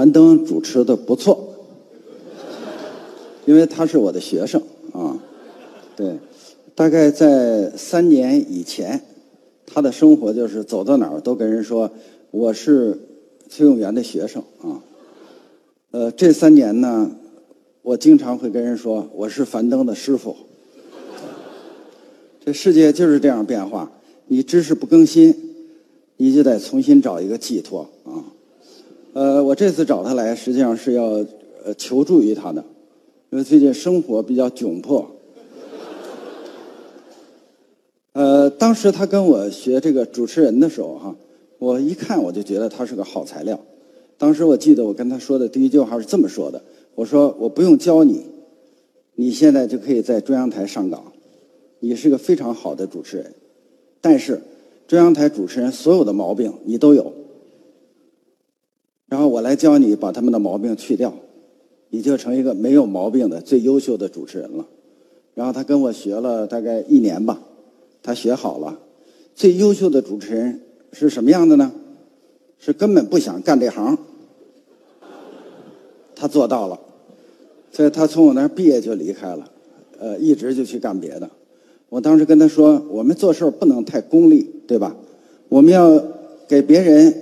樊登主持的不错，因为他是我的学生啊。对，大概在三年以前，他的生活就是走到哪儿都跟人说我是崔永元的学生啊。呃，这三年呢，我经常会跟人说我是樊登的师傅。这世界就是这样变化，你知识不更新，你就得重新找一个寄托啊。呃，我这次找他来，实际上是要求助于他的，因为最近生活比较窘迫。呃，当时他跟我学这个主持人的时候，哈，我一看我就觉得他是个好材料。当时我记得我跟他说的第一句话是这么说的：“我说我不用教你，你现在就可以在中央台上岗，你是个非常好的主持人。但是中央台主持人所有的毛病你都有。”然后我来教你把他们的毛病去掉，你就成一个没有毛病的最优秀的主持人了。然后他跟我学了大概一年吧，他学好了。最优秀的主持人是什么样的呢？是根本不想干这行。他做到了，所以他从我那儿毕业就离开了，呃，一直就去干别的。我当时跟他说：“我们做事不能太功利，对吧？我们要给别人。”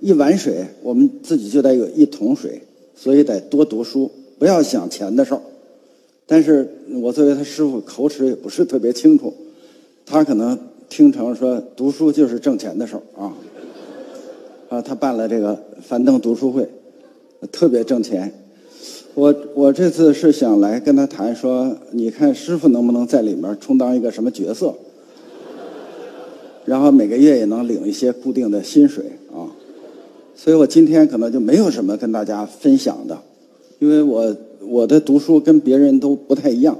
一碗水，我们自己就得有一桶水，所以得多读书，不要想钱的事儿。但是我作为他师傅，口齿也不是特别清楚，他可能听成说读书就是挣钱的事儿啊。啊，他办了这个樊登读书会，特别挣钱。我我这次是想来跟他谈说，你看师傅能不能在里面充当一个什么角色，然后每个月也能领一些固定的薪水。所以我今天可能就没有什么跟大家分享的，因为我我的读书跟别人都不太一样。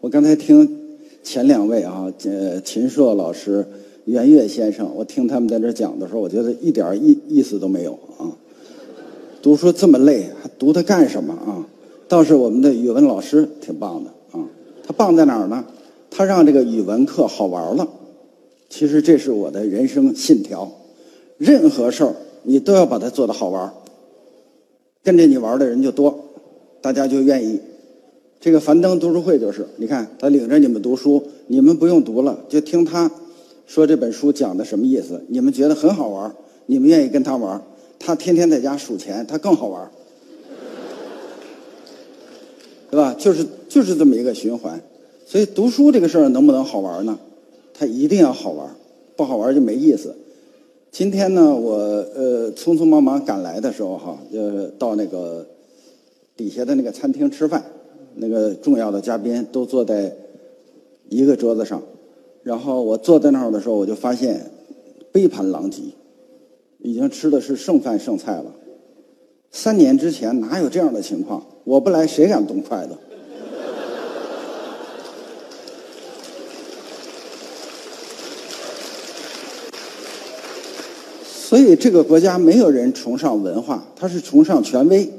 我刚才听前两位啊，呃，秦朔老师、袁岳先生，我听他们在这讲的时候，我觉得一点意意思都没有啊。读书这么累，还读它干什么啊？倒是我们的语文老师挺棒的啊，他棒在哪儿呢？他让这个语文课好玩了。其实这是我的人生信条，任何事儿。你都要把它做得好玩跟着你玩的人就多，大家就愿意。这个樊登读书会就是，你看他领着你们读书，你们不用读了，就听他说这本书讲的什么意思，你们觉得很好玩你们愿意跟他玩他天天在家数钱，他更好玩 对吧？就是就是这么一个循环。所以读书这个事儿能不能好玩呢？它一定要好玩不好玩就没意思。今天呢，我呃匆匆忙忙赶来的时候哈，呃到那个底下的那个餐厅吃饭，那个重要的嘉宾都坐在一个桌子上，然后我坐在那儿的时候，我就发现杯盘狼藉，已经吃的是剩饭剩菜了。三年之前哪有这样的情况？我不来谁敢动筷子？所以这个国家没有人崇尚文化，他是崇尚权威。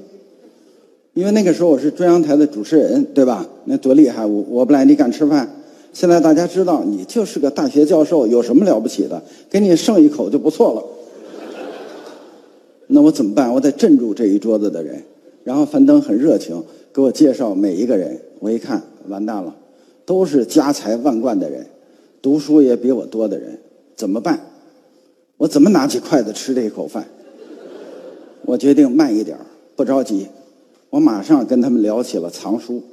因为那个时候我是中央台的主持人，对吧？那多厉害！我我不来，你敢吃饭？现在大家知道你就是个大学教授，有什么了不起的？给你剩一口就不错了。那我怎么办？我得镇住这一桌子的人。然后樊登很热情，给我介绍每一个人。我一看，完蛋了，都是家财万贯的人，读书也比我多的人，怎么办？我怎么拿起筷子吃这一口饭？我决定慢一点不着急。我马上跟他们聊起了藏书。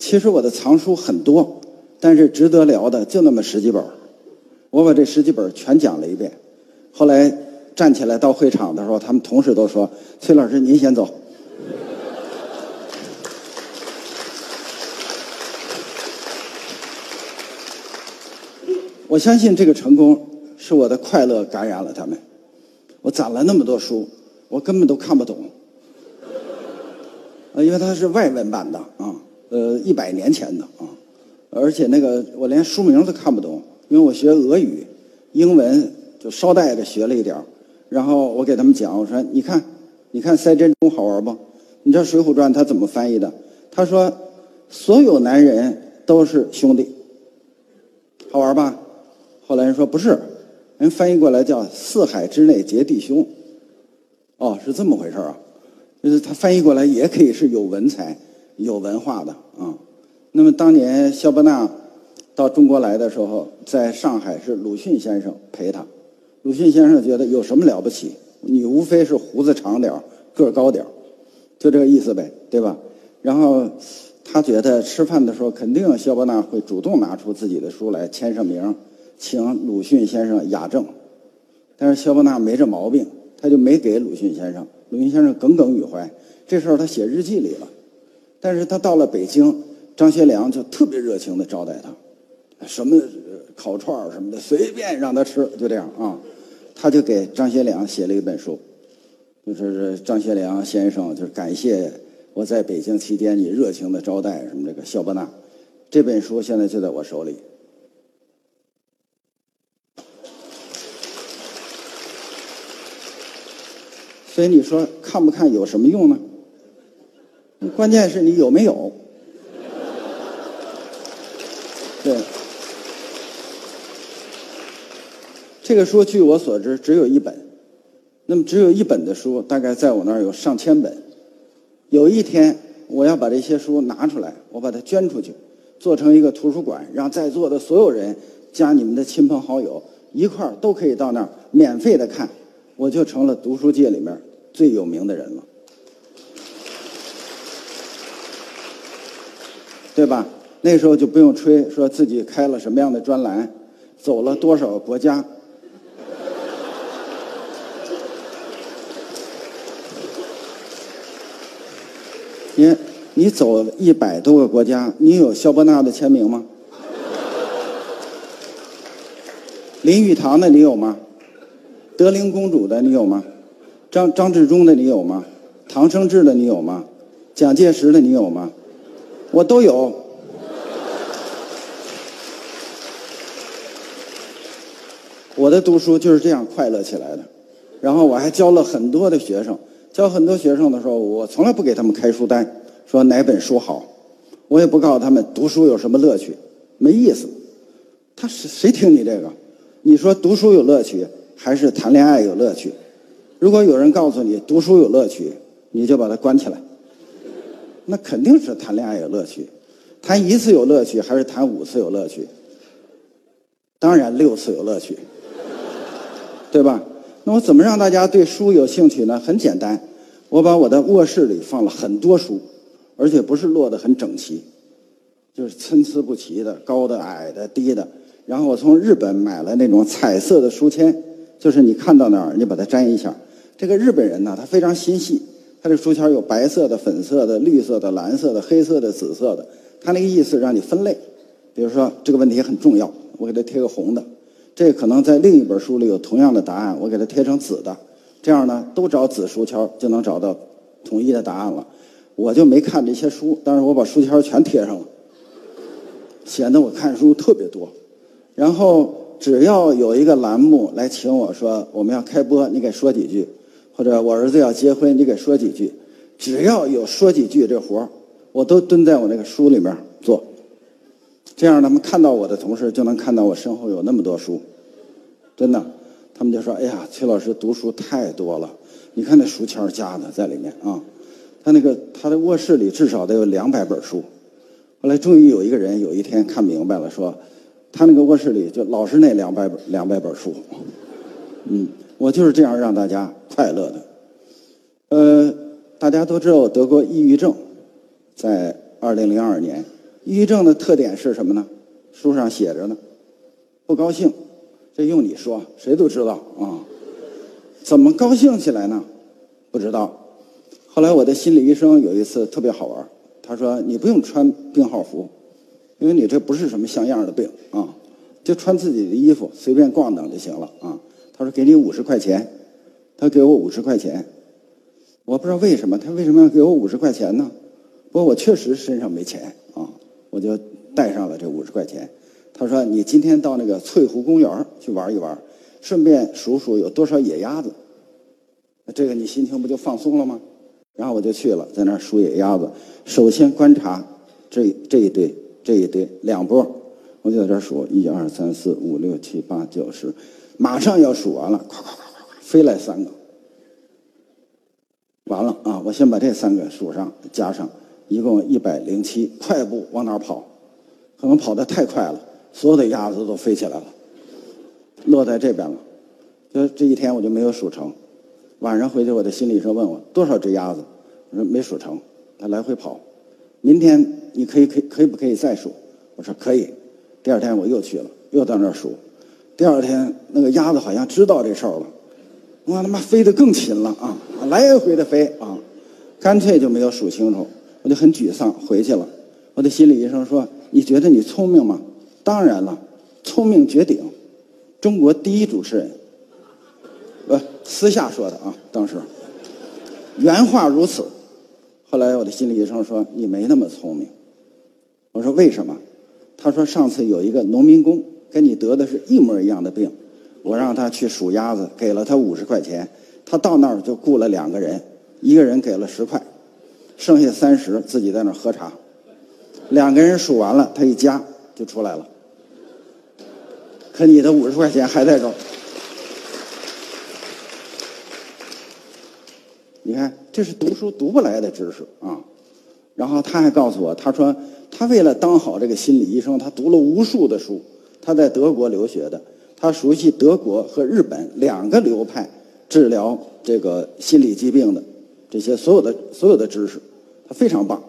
其实我的藏书很多，但是值得聊的就那么十几本我把这十几本全讲了一遍。后来站起来到会场的时候，他们同事都说：“崔老师，您先走。”我相信这个成功。是我的快乐感染了他们。我攒了那么多书，我根本都看不懂。呃，因为它是外文版的啊，呃，一百年前的啊，而且那个我连书名都看不懂，因为我学俄语，英文就捎带着学了一点然后我给他们讲，我说：“你看，你看塞珍珠好玩不？你知道《水浒传》他怎么翻译的？他说：所有男人都是兄弟，好玩吧？后来人说不是。”人翻译过来叫“四海之内皆弟兄”，哦，是这么回事啊，就是他翻译过来也可以是有文采、有文化的啊。那么当年肖伯纳到中国来的时候，在上海是鲁迅先生陪他。鲁迅先生觉得有什么了不起？你无非是胡子长点儿，个儿高点儿，就这个意思呗，对吧？然后他觉得吃饭的时候，肯定肖伯纳会主动拿出自己的书来签上名，请鲁迅先生雅正。但是肖伯纳没这毛病。他就没给鲁迅先生，鲁迅先生耿耿于怀。这时候他写日记里了，但是他到了北京，张学良就特别热情的招待他，什么烤串什么的随便让他吃，就这样啊。他就给张学良写了一本书，就是张学良先生就是感谢我在北京期间你热情的招待什么这个肖伯纳，这本书现在就在我手里。所以你说看不看有什么用呢？关键是你有没有。对，这个书据我所知只有一本，那么只有一本的书，大概在我那儿有上千本。有一天我要把这些书拿出来，我把它捐出去，做成一个图书馆，让在座的所有人加你们的亲朋好友一块儿都可以到那儿免费的看，我就成了读书界里面。最有名的人了，对吧？那时候就不用吹，说自己开了什么样的专栏，走了多少个国家。你你走一百多个国家，你有肖伯纳的签名吗？林语堂的你有吗？德龄公主的你有吗？张张治中的你有吗？唐生智的你有吗？蒋介石的你有吗？我都有。我的读书就是这样快乐起来的。然后我还教了很多的学生，教很多学生的时候，我从来不给他们开书单，说哪本书好，我也不告诉他们读书有什么乐趣，没意思。他谁谁听你这个？你说读书有乐趣，还是谈恋爱有乐趣？如果有人告诉你读书有乐趣，你就把它关起来。那肯定是谈恋爱有乐趣，谈一次有乐趣还是谈五次有乐趣？当然六次有乐趣，对吧？那我怎么让大家对书有兴趣呢？很简单，我把我的卧室里放了很多书，而且不是摞得很整齐，就是参差不齐的，高的、矮的、低的。然后我从日本买了那种彩色的书签，就是你看到哪儿，你把它粘一下。这个日本人呢，他非常心细，他这书签有白色的、粉色的、绿色的、蓝色的、黑色的、紫色的。他那个意思让你分类，比如说这个问题很重要，我给他贴个红的；这可能在另一本书里有同样的答案，我给他贴成紫的。这样呢，都找紫书签就能找到统一的答案了。我就没看这些书，但是我把书签全贴上了，显得我看书特别多。然后只要有一个栏目来请我说我们要开播，你给说几句。或者我儿子要结婚，你给说几句，只要有说几句这活儿，我都蹲在我那个书里面做。这样他们看到我的同事就能看到我身后有那么多书，真的，他们就说：“哎呀，崔老师读书太多了，你看那书签夹的在里面啊。”他那个他的卧室里至少得有两百本书。后来终于有一个人有一天看明白了，说他那个卧室里就老是那两百本两百本书，嗯。我就是这样让大家快乐的。呃，大家都知道我得过抑郁症，在二零零二年。抑郁症的特点是什么呢？书上写着呢，不高兴。这用你说，谁都知道啊。怎么高兴起来呢？不知道。后来我的心理医生有一次特别好玩，他说：“你不用穿病号服，因为你这不是什么像样的病啊，就穿自己的衣服，随便逛荡就行了啊。”他说：“给你五十块钱。”他给我五十块钱，我不知道为什么，他为什么要给我五十块钱呢？不过我确实身上没钱啊，我就带上了这五十块钱。他说：“你今天到那个翠湖公园去玩一玩，顺便数数有多少野鸭子。这个你心情不就放松了吗？”然后我就去了，在那儿数野鸭子。首先观察这这一堆，这一堆两波，我就在这数一二三四五六七八九十。马上要数完了，咵咵咵咵咵，飞来三个。完了啊！我先把这三个数上，加上，一共一百零七。快步往哪跑？可能跑得太快了，所有的鸭子都飞起来了，落在这边了。就这一天我就没有数成。晚上回去，我的心理医生问我多少只鸭子，我说没数成。他来回跑。明天你可以可以可以不可以再数？我说可以。第二天我又去了，又到那儿数。第二天那个鸭子好像知道这事儿了，我他妈飞得更勤了啊，来回的飞啊，干脆就没有数清楚，我就很沮丧，回去了。我的心理医生说：“你觉得你聪明吗？”当然了，聪明绝顶，中国第一主持人。呃，私下说的啊，当时原话如此。后来我的心理医生说：“你没那么聪明。”我说：“为什么？”他说：“上次有一个农民工。”跟你得的是一模一样的病，我让他去数鸭子，给了他五十块钱，他到那儿就雇了两个人，一个人给了十块，剩下三十自己在那儿喝茶，两个人数完了，他一加就出来了，可你的五十块钱还在这儿，你看这是读书读不来的知识啊，然后他还告诉我，他说他为了当好这个心理医生，他读了无数的书。他在德国留学的，他熟悉德国和日本两个流派治疗这个心理疾病的这些所有的所有的知识，他非常棒，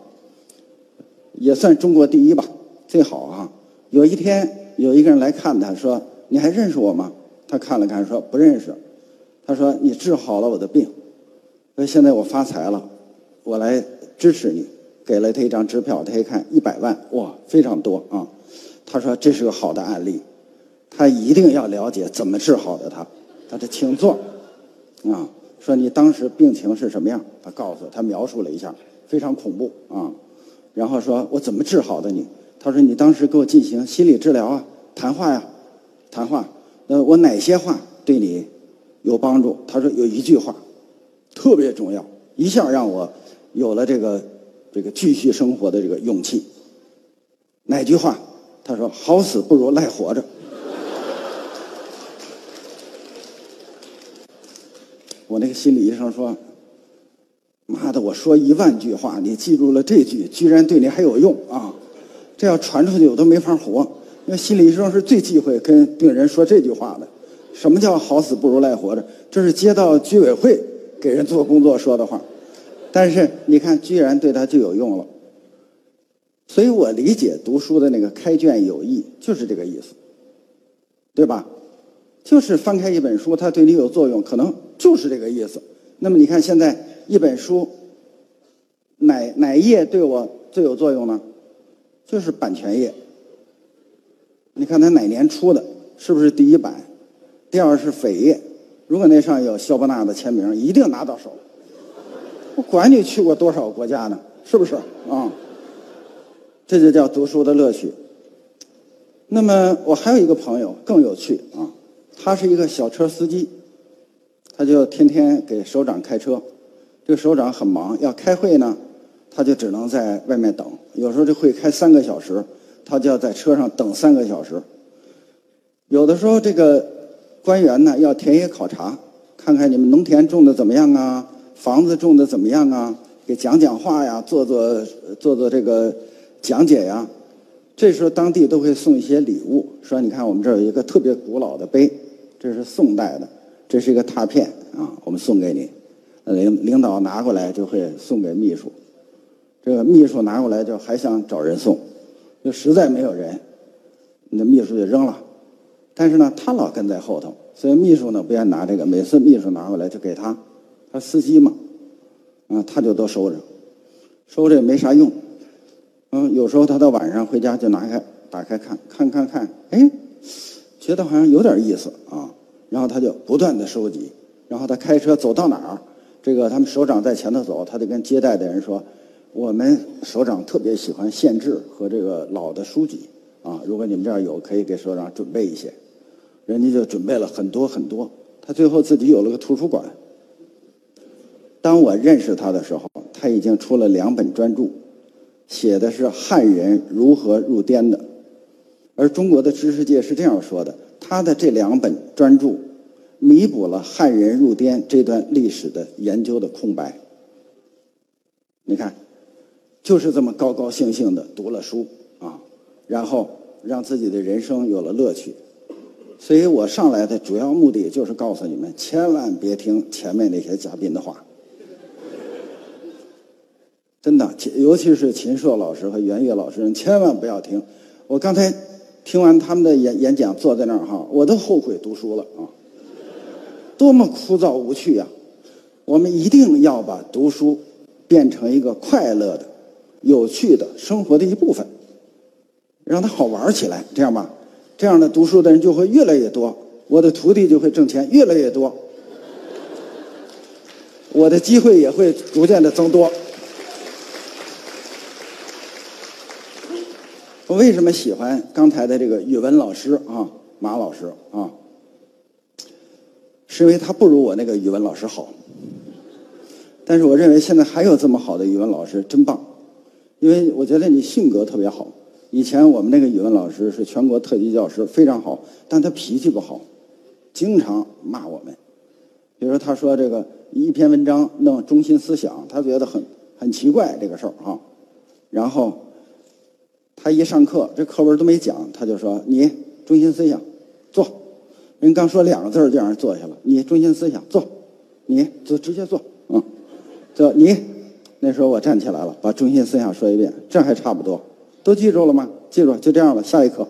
也算中国第一吧，最好啊！有一天有一个人来看他说：“你还认识我吗？”他看了看说：“不认识。”他说：“你治好了我的病，说现在我发财了，我来支持你。”给了他一张支票，他一看一百万，哇，非常多啊！他说：“这是个好的案例，他一定要了解怎么治好的他。”他说：“请坐。”啊，说你当时病情是什么样？他告诉他描述了一下，非常恐怖啊。然后说：“我怎么治好的你？”他说：“你当时给我进行心理治疗啊，谈话呀，谈话。那我哪些话对你有帮助？”他说：“有一句话特别重要，一下让我有了这个这个继续生活的这个勇气。”哪句话？他说：“好死不如赖活着。”我那个心理医生说：“妈的，我说一万句话，你记住了这句，居然对你还有用啊！这要传出去，我都没法活。因为心理医生是最忌讳跟病人说这句话的。什么叫好死不如赖活着？这是街道居委会给人做工作说的话。但是你看，居然对他就有用了。”所以我理解读书的那个开卷有益，就是这个意思，对吧？就是翻开一本书，它对你有作用，可能就是这个意思。那么你看，现在一本书，哪哪页对我最有作用呢？就是版权页。你看它哪年出的，是不是第一版？第二是扉页，如果那上有肖伯纳的签名，一定拿到手。我管你去过多少国家呢，是不是啊？这就叫读书的乐趣。那么我还有一个朋友更有趣啊，他是一个小车司机，他就天天给首长开车。这个首长很忙，要开会呢，他就只能在外面等。有时候这会开三个小时，他就要在车上等三个小时。有的时候这个官员呢要田野考察，看看你们农田种的怎么样啊，房子种的怎么样啊，给讲讲话呀，做做做做这个。讲解呀，这时候当地都会送一些礼物，说你看我们这有一个特别古老的碑，这是宋代的，这是一个拓片啊，我们送给你。领领导拿过来就会送给秘书，这个秘书拿过来就还想找人送，就实在没有人，那秘书就扔了。但是呢，他老跟在后头，所以秘书呢不愿拿这个，每次秘书拿过来就给他，他司机嘛，啊，他就都收着，收着也没啥用。嗯，有时候他到晚上回家就拿开打开看，看看看，哎，觉得好像有点意思啊，然后他就不断的收集，然后他开车走到哪儿，这个他们首长在前头走，他就跟接待的人说，我们首长特别喜欢县志和这个老的书籍啊，如果你们这儿有，可以给首长准备一些，人家就准备了很多很多，他最后自己有了个图书馆。当我认识他的时候，他已经出了两本专著。写的是汉人如何入滇的，而中国的知识界是这样说的：他的这两本专著，弥补了汉人入滇这段历史的研究的空白。你看，就是这么高高兴兴的读了书啊，然后让自己的人生有了乐趣。所以我上来的主要目的就是告诉你们，千万别听前面那些嘉宾的话。真的，尤其是秦朔老师和袁岳老师，你千万不要听。我刚才听完他们的演演讲，坐在那儿哈，我都后悔读书了啊！多么枯燥无趣呀！我们一定要把读书变成一个快乐的、有趣的生活的一部分，让它好玩起来，这样吧？这样的读书的人就会越来越多，我的徒弟就会挣钱越来越多，我的机会也会逐渐的增多。我为什么喜欢刚才的这个语文老师啊，马老师啊？是因为他不如我那个语文老师好。但是我认为现在还有这么好的语文老师，真棒。因为我觉得你性格特别好。以前我们那个语文老师是全国特级教师，非常好，但他脾气不好，经常骂我们。比如说，他说这个一篇文章弄中心思想，他觉得很很奇怪这个事儿哈。然后。他一上课，这课文都没讲，他就说：“你中心思想，坐。”人刚说两个字就让人坐下了。你中心思想，坐。你就直接坐。嗯，坐。你那时候我站起来了，把中心思想说一遍，这还差不多。都记住了吗？记住，就这样了。下一课。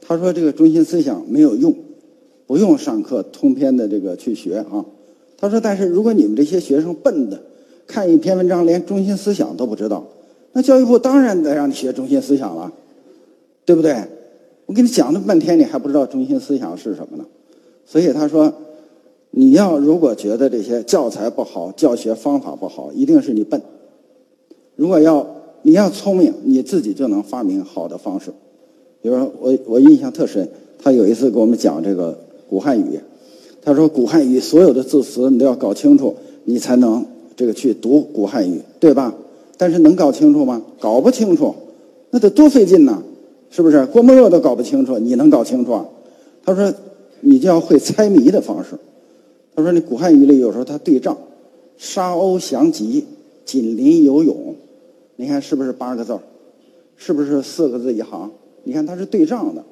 他说：“这个中心思想没有用，不用上课通篇的这个去学啊。”他说：“但是如果你们这些学生笨的，看一篇文章连中心思想都不知道。”那教育部当然得让你学中心思想了，对不对？我跟你讲了半天，你还不知道中心思想是什么呢？所以他说，你要如果觉得这些教材不好，教学方法不好，一定是你笨。如果要你要聪明，你自己就能发明好的方式。比如说，我我印象特深，他有一次给我们讲这个古汉语，他说古汉语所有的字词你都要搞清楚，你才能这个去读古汉语，对吧？但是能搞清楚吗？搞不清楚，那得多费劲呢，是不是？郭沫若都搞不清楚，你能搞清楚？啊？他说，你就要会猜谜的方式。他说，你古汉语里有时候他对仗，沙鸥翔集，锦鳞游泳，你看是不是八个字？是不是四个字一行？你看它是对仗的，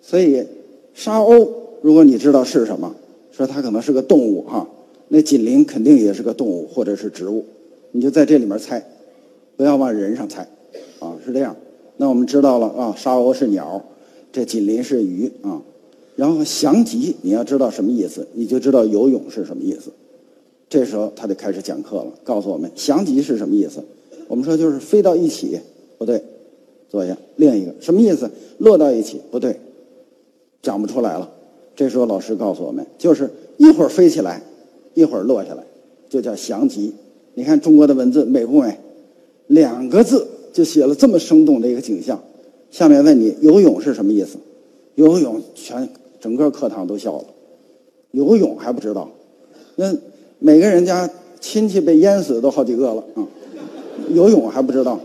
所以沙鸥，如果你知道是什么，说它可能是个动物哈，那锦鳞肯定也是个动物或者是植物，你就在这里面猜。不要往人上猜，啊，是这样。那我们知道了啊，沙鸥是鸟，这锦鳞是鱼啊。然后翔集，你要知道什么意思，你就知道游泳是什么意思。这时候他就开始讲课了，告诉我们翔集是什么意思。我们说就是飞到一起，不对，坐下。另一个什么意思？落到一起，不对，讲不出来了。这时候老师告诉我们，就是一会儿飞起来，一会儿落下来，就叫翔集。你看中国的文字美不美？两个字就写了这么生动的一个景象。下面问你，游泳是什么意思？游泳全整个课堂都笑了。游泳还不知道？那每个人家亲戚被淹死都好几个了啊！游泳还不知道？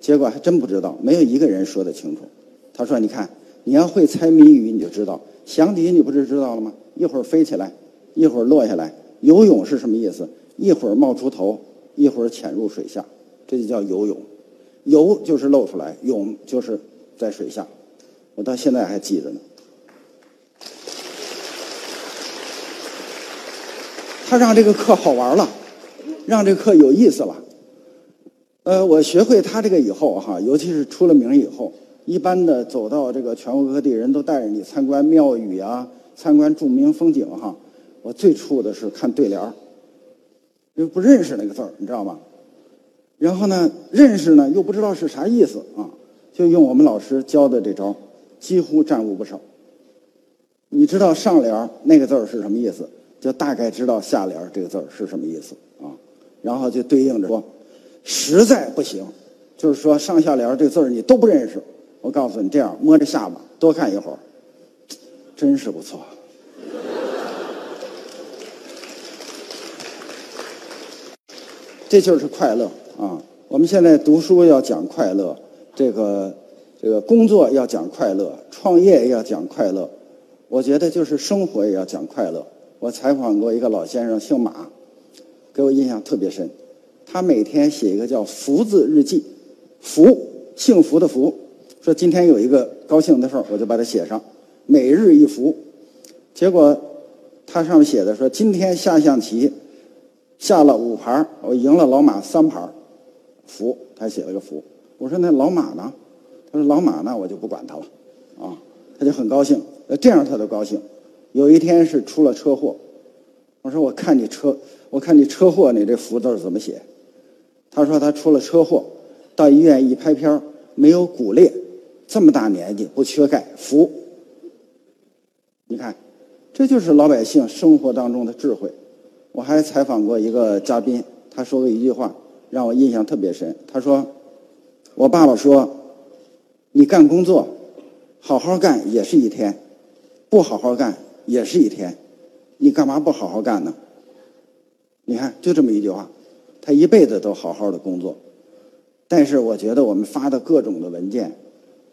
结果还真不知道，没有一个人说得清楚。他说：“你看，你要会猜谜语，你就知道。翔笛你不是知道了吗？一会儿飞起来，一会儿落下来。游泳是什么意思？一会儿冒出头，一会儿潜入水下。”这就叫游泳，游就是露出来，泳就是在水下。我到现在还记着呢。他让这个课好玩了，让这课有意思了。呃，我学会他这个以后哈，尤其是出了名以后，一般的走到这个全国各地，人都带着你参观庙宇啊，参观著名风景哈。我最怵的是看对联儿，因为不认识那个字儿，你知道吗？然后呢，认识呢又不知道是啥意思啊，就用我们老师教的这招，几乎占悟不少。你知道上联那个字儿是什么意思，就大概知道下联这个字儿是什么意思啊。然后就对应着说，实在不行，就是说上下联这字儿你都不认识，我告诉你，这样摸着下巴多看一会儿，真是不错。这就是快乐。啊，我们现在读书要讲快乐，这个这个工作要讲快乐，创业要讲快乐，我觉得就是生活也要讲快乐。我采访过一个老先生，姓马，给我印象特别深。他每天写一个叫“福”字日记，福幸福的福，说今天有一个高兴的事儿，我就把它写上，每日一福。结果他上面写的说今天下象棋下了五盘，我赢了老马三盘，福，他写了个福。我说那老马呢？他说老马呢，我就不管他了，啊，他就很高兴，这样他都高兴。有一天是出了车祸，我说我看你车，我看你车祸，你这福字怎么写？他说他出了车祸，到医院一拍片，没有骨裂，这么大年纪不缺钙，福。你看，这就是老百姓生活当中的智慧。我还采访过一个嘉宾，他说过一句话让我印象特别深。他说：“我爸爸说，你干工作，好好干也是一天，不好好干也是一天，你干嘛不好好干呢？”你看，就这么一句话。他一辈子都好好的工作，但是我觉得我们发的各种的文件，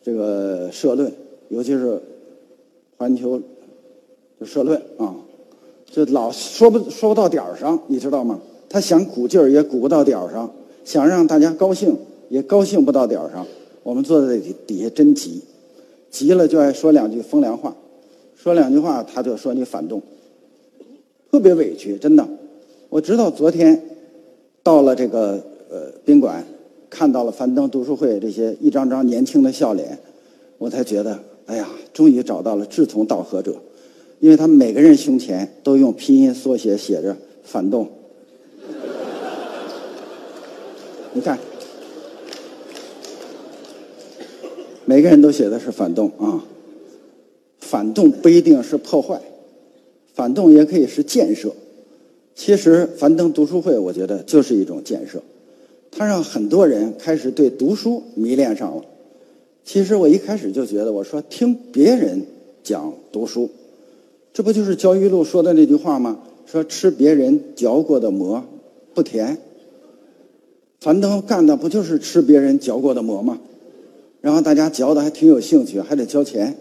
这个社论，尤其是环球社论啊，就老说不说不到点儿上，你知道吗？他想鼓劲儿也鼓不到点儿上，想让大家高兴也高兴不到点儿上。我们坐在底底下真急，急了就爱说两句风凉话，说两句话他就说你反动，特别委屈，真的。我知道昨天。到了这个呃宾馆，看到了樊登读书会这些一张张年轻的笑脸，我才觉得，哎呀，终于找到了志同道合者，因为他们每个人胸前都用拼音缩写写着“反动”。你看，每个人都写的是“反动”啊，反动不一定是破坏，反动也可以是建设。其实，樊登读书会，我觉得就是一种建设，它让很多人开始对读书迷恋上了。其实我一开始就觉得，我说听别人讲读书，这不就是焦裕禄说的那句话吗？说吃别人嚼过的馍不甜。樊登干的不就是吃别人嚼过的馍吗？然后大家嚼的还挺有兴趣，还得交钱。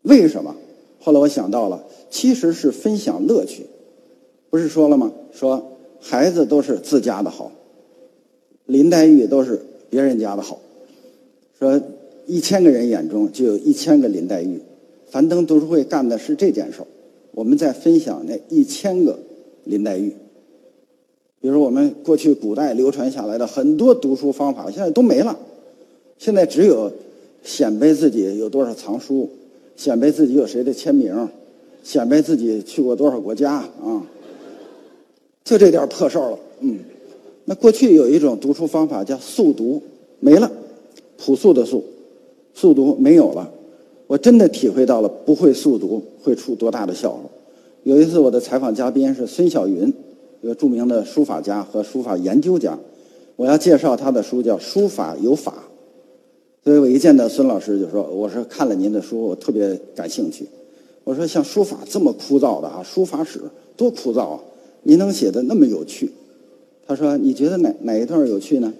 为什么？后来我想到了，其实是分享乐趣。不是说了吗？说孩子都是自家的好，林黛玉都是别人家的好。说一千个人眼中就有一千个林黛玉。樊登读书会干的是这件事儿，我们在分享那一千个林黛玉。比如我们过去古代流传下来的很多读书方法，现在都没了。现在只有显摆自己有多少藏书，显摆自己有谁的签名，显摆自己去过多少国家啊。就这点破事儿了，嗯，那过去有一种读书方法叫速读，没了，朴素的速，速读没有了，我真的体会到了不会速读会出多大的笑话。有一次我的采访嘉宾是孙小云，一个著名的书法家和书法研究家，我要介绍他的书叫《书法有法》，所以我一见到孙老师就说：“我说看了您的书，我特别感兴趣。我说像书法这么枯燥的啊，书法史多枯燥啊。”您能写的那么有趣，他说：“你觉得哪哪一段有趣呢？”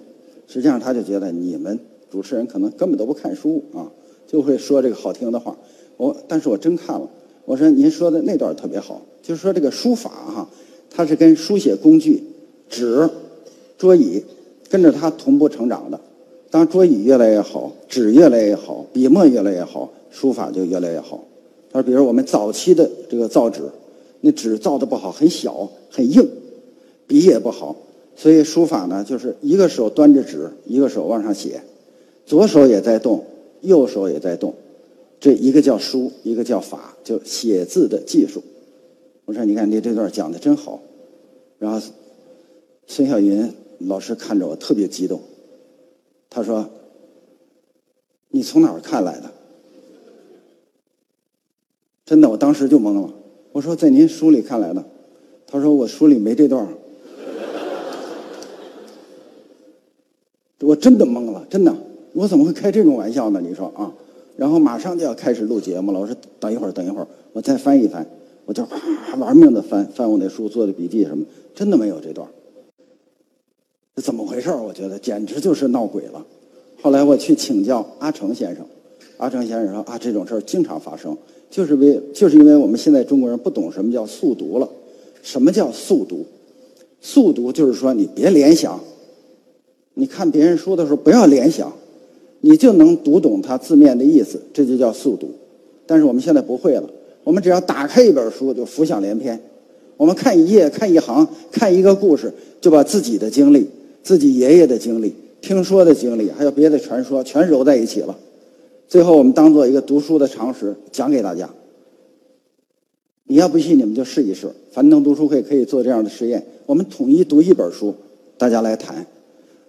实际上，他就觉得你们主持人可能根本都不看书啊，就会说这个好听的话。我，但是我真看了。我说：“您说的那段特别好，就是说这个书法哈，它是跟书写工具纸、桌椅跟着它同步成长的。当桌椅越来越好，纸越来越好，笔墨越来越好，书法就越来越好。他说：“比如我们早期的这个造纸。”那纸造的不好，很小很硬，笔也不好，所以书法呢，就是一个手端着纸，一个手往上写，左手也在动，右手也在动，这一个叫书，一个叫法，就写字的技术。我说，你看你这段讲的真好。然后孙晓云老师看着我特别激动，他说：“你从哪儿看来的？”真的，我当时就懵了。我说在您书里看来的，他说我书里没这段 我真的懵了，真的，我怎么会开这种玩笑呢？你说啊，然后马上就要开始录节目了，我说等一会儿，等一会儿，我再翻一翻，我就啪玩命的翻翻我那书做的笔记什么，真的没有这段这怎么回事我觉得简直就是闹鬼了。后来我去请教阿成先生，阿成先生说啊，这种事儿经常发生。就是为就是因为我们现在中国人不懂什么叫速读了，什么叫速读？速读就是说你别联想，你看别人书的时候不要联想，你就能读懂它字面的意思，这就叫速读。但是我们现在不会了，我们只要打开一本书就浮想联翩，我们看一页、看一行、看一个故事，就把自己的经历、自己爷爷的经历、听说的经历，还有别的传说全揉在一起了。最后我们当做一个读书的常识讲给大家。你要不信，你们就试一试。樊登读书会可以做这样的实验，我们统一读一本书，大家来谈。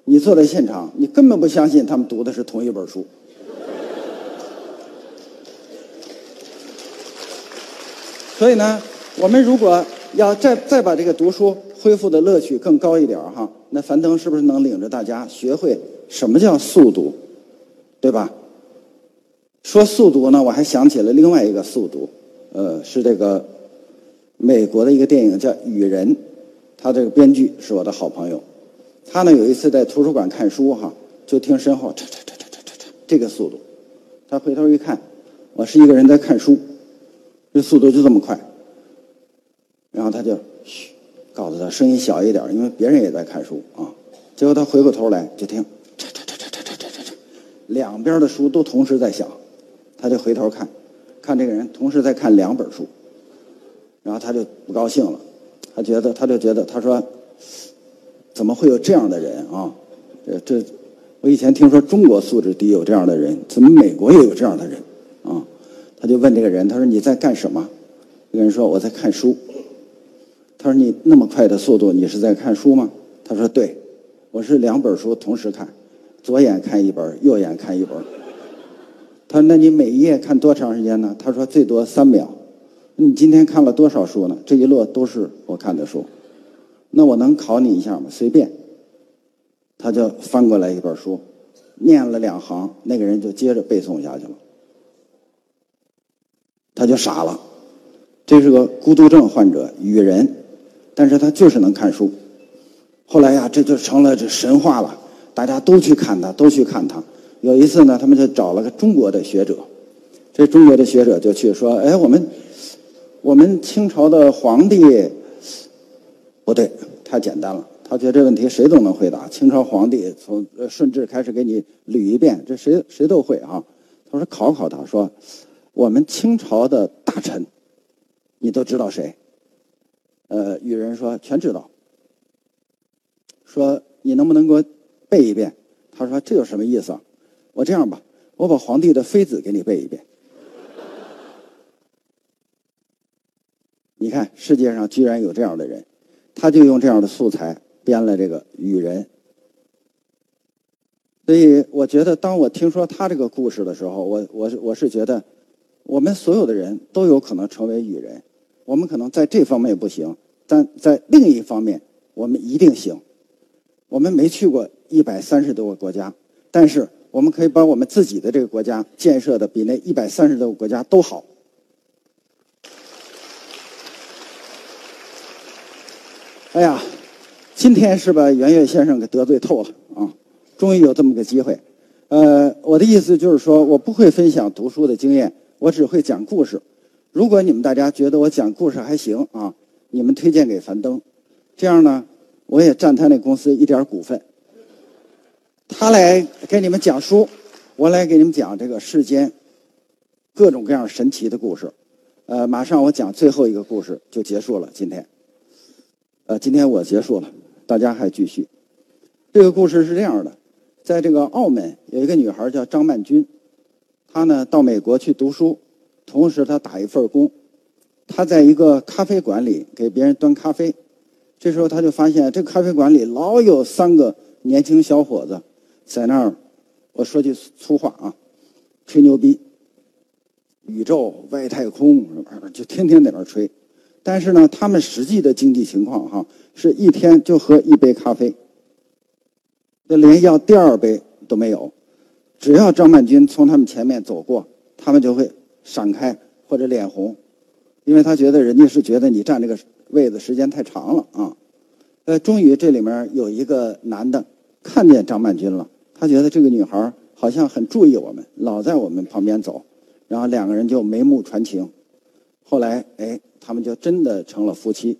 你坐在现场，你根本不相信他们读的是同一本书。所以呢，我们如果要再再把这个读书恢复的乐趣更高一点哈，那樊登是不是能领着大家学会什么叫速读，对吧？说速读呢，我还想起了另外一个速读。呃，是这个美国的一个电影叫《雨人》，他这个编剧是我的好朋友。他呢有一次在图书馆看书哈，就听身后嚓嚓嚓嚓嚓嚓嚓这个速度，他回头一看，我是一个人在看书，这速度就这么快。然后他就嘘，告诉他声音小一点，因为别人也在看书啊。结果他回过头来就听嚓嚓嚓嚓嚓嚓嚓嚓，两边的书都同时在响，他就回头看。看这个人同时在看两本书，然后他就不高兴了，他觉得他就觉得他说，怎么会有这样的人啊？这这，我以前听说中国素质低有这样的人，怎么美国也有这样的人啊？他就问这个人，他说你在干什么？这个人说我在看书。他说你那么快的速度，你是在看书吗？他说对，我是两本书同时看，左眼看一本，右眼看一本。他说：“那你每一页看多长时间呢？”他说：“最多三秒。”你今天看了多少书呢？这一摞都是我看的书。那我能考你一下吗？随便。他就翻过来一本书，念了两行，那个人就接着背诵下去了。他就傻了。这是个孤独症患者，与人，但是他就是能看书。后来呀，这就成了这神话了，大家都去看他，都去看他。有一次呢，他们就找了个中国的学者，这中国的学者就去说：“哎，我们我们清朝的皇帝不对，太简单了。他觉得这问题谁都能回答。清朝皇帝从顺治开始给你捋一遍，这谁谁都会啊。他说考考他说，我们清朝的大臣，你都知道谁？呃，有人说全知道。说你能不能给我背一遍？他说这有什么意思啊？”我这样吧，我把皇帝的妃子给你背一遍。你看，世界上居然有这样的人，他就用这样的素材编了这个《雨人》。所以，我觉得当我听说他这个故事的时候，我我我是觉得，我们所有的人都有可能成为雨人。我们可能在这方面不行，但在另一方面，我们一定行。我们没去过一百三十多个国家，但是。我们可以把我们自己的这个国家建设的比那一百三十多个国家都好。哎呀，今天是把袁岳先生给得罪透了啊！终于有这么个机会。呃，我的意思就是说，我不会分享读书的经验，我只会讲故事。如果你们大家觉得我讲故事还行啊，你们推荐给樊登，这样呢，我也占他那公司一点股份。他来给你们讲书，我来给你们讲这个世间各种各样神奇的故事。呃，马上我讲最后一个故事就结束了。今天，呃，今天我结束了，大家还继续。这个故事是这样的：在这个澳门有一个女孩叫张曼君，他呢到美国去读书，同时他打一份工。他在一个咖啡馆里给别人端咖啡，这时候他就发现这咖啡馆里老有三个年轻小伙子。在那儿，我说句粗话啊，吹牛逼，宇宙、外太空，就天天在那儿吹。但是呢，他们实际的经济情况哈，是一天就喝一杯咖啡，那连要第二杯都没有。只要张曼君从他们前面走过，他们就会闪开或者脸红，因为他觉得人家是觉得你站这个位子时间太长了啊。呃，终于这里面有一个男的看见张曼君了。他觉得这个女孩好像很注意我们，老在我们旁边走，然后两个人就眉目传情。后来，哎，他们就真的成了夫妻。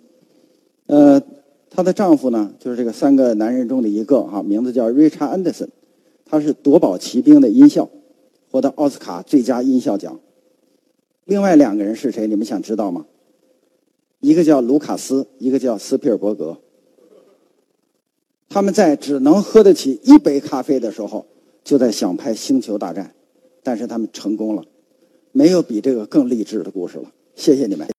呃，她的丈夫呢，就是这个三个男人中的一个哈，名字叫 Richard Anderson，他是夺宝奇兵的音效，获得奥斯卡最佳音效奖。另外两个人是谁？你们想知道吗？一个叫卢卡斯，一个叫斯皮尔伯格。他们在只能喝得起一杯咖啡的时候，就在想拍《星球大战》，但是他们成功了。没有比这个更励志的故事了。谢谢你们。